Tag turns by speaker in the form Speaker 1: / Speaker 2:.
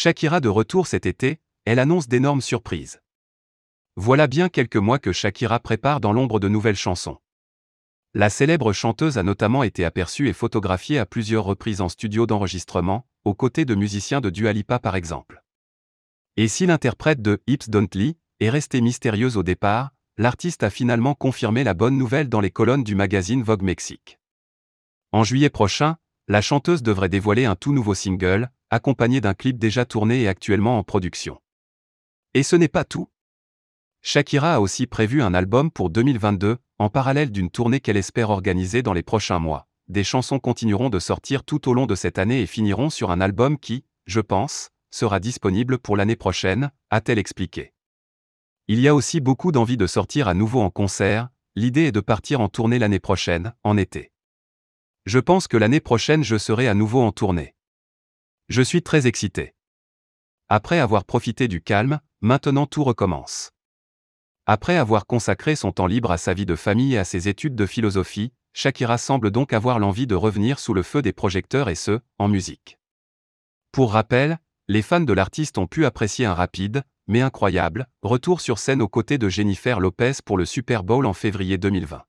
Speaker 1: Shakira de retour cet été, elle annonce d'énormes surprises. Voilà bien quelques mois que Shakira prépare dans l'ombre de nouvelles chansons. La célèbre chanteuse a notamment été aperçue et photographiée à plusieurs reprises en studio d'enregistrement, aux côtés de musiciens de Dua Lipa par exemple. Et si l'interprète de Hips Don't est restée mystérieuse au départ, l'artiste a finalement confirmé la bonne nouvelle dans les colonnes du magazine Vogue Mexique. En juillet prochain, la chanteuse devrait dévoiler un tout nouveau single, accompagné d'un clip déjà tourné et actuellement en production. Et ce n'est pas tout. Shakira a aussi prévu un album pour 2022, en parallèle d'une tournée qu'elle espère organiser dans les prochains mois. Des chansons continueront de sortir tout au long de cette année et finiront sur un album qui, je pense, sera disponible pour l'année prochaine, a-t-elle expliqué. Il y a aussi beaucoup d'envie de sortir à nouveau en concert, l'idée est de partir en tournée l'année prochaine, en été. Je pense que l'année prochaine je serai à nouveau en tournée. Je suis très excité. Après avoir profité du calme, maintenant tout recommence. Après avoir consacré son temps libre à sa vie de famille et à ses études de philosophie, Shakira semble donc avoir l'envie de revenir sous le feu des projecteurs et ce, en musique. Pour rappel, les fans de l'artiste ont pu apprécier un rapide, mais incroyable, retour sur scène aux côtés de Jennifer Lopez pour le Super Bowl en février 2020.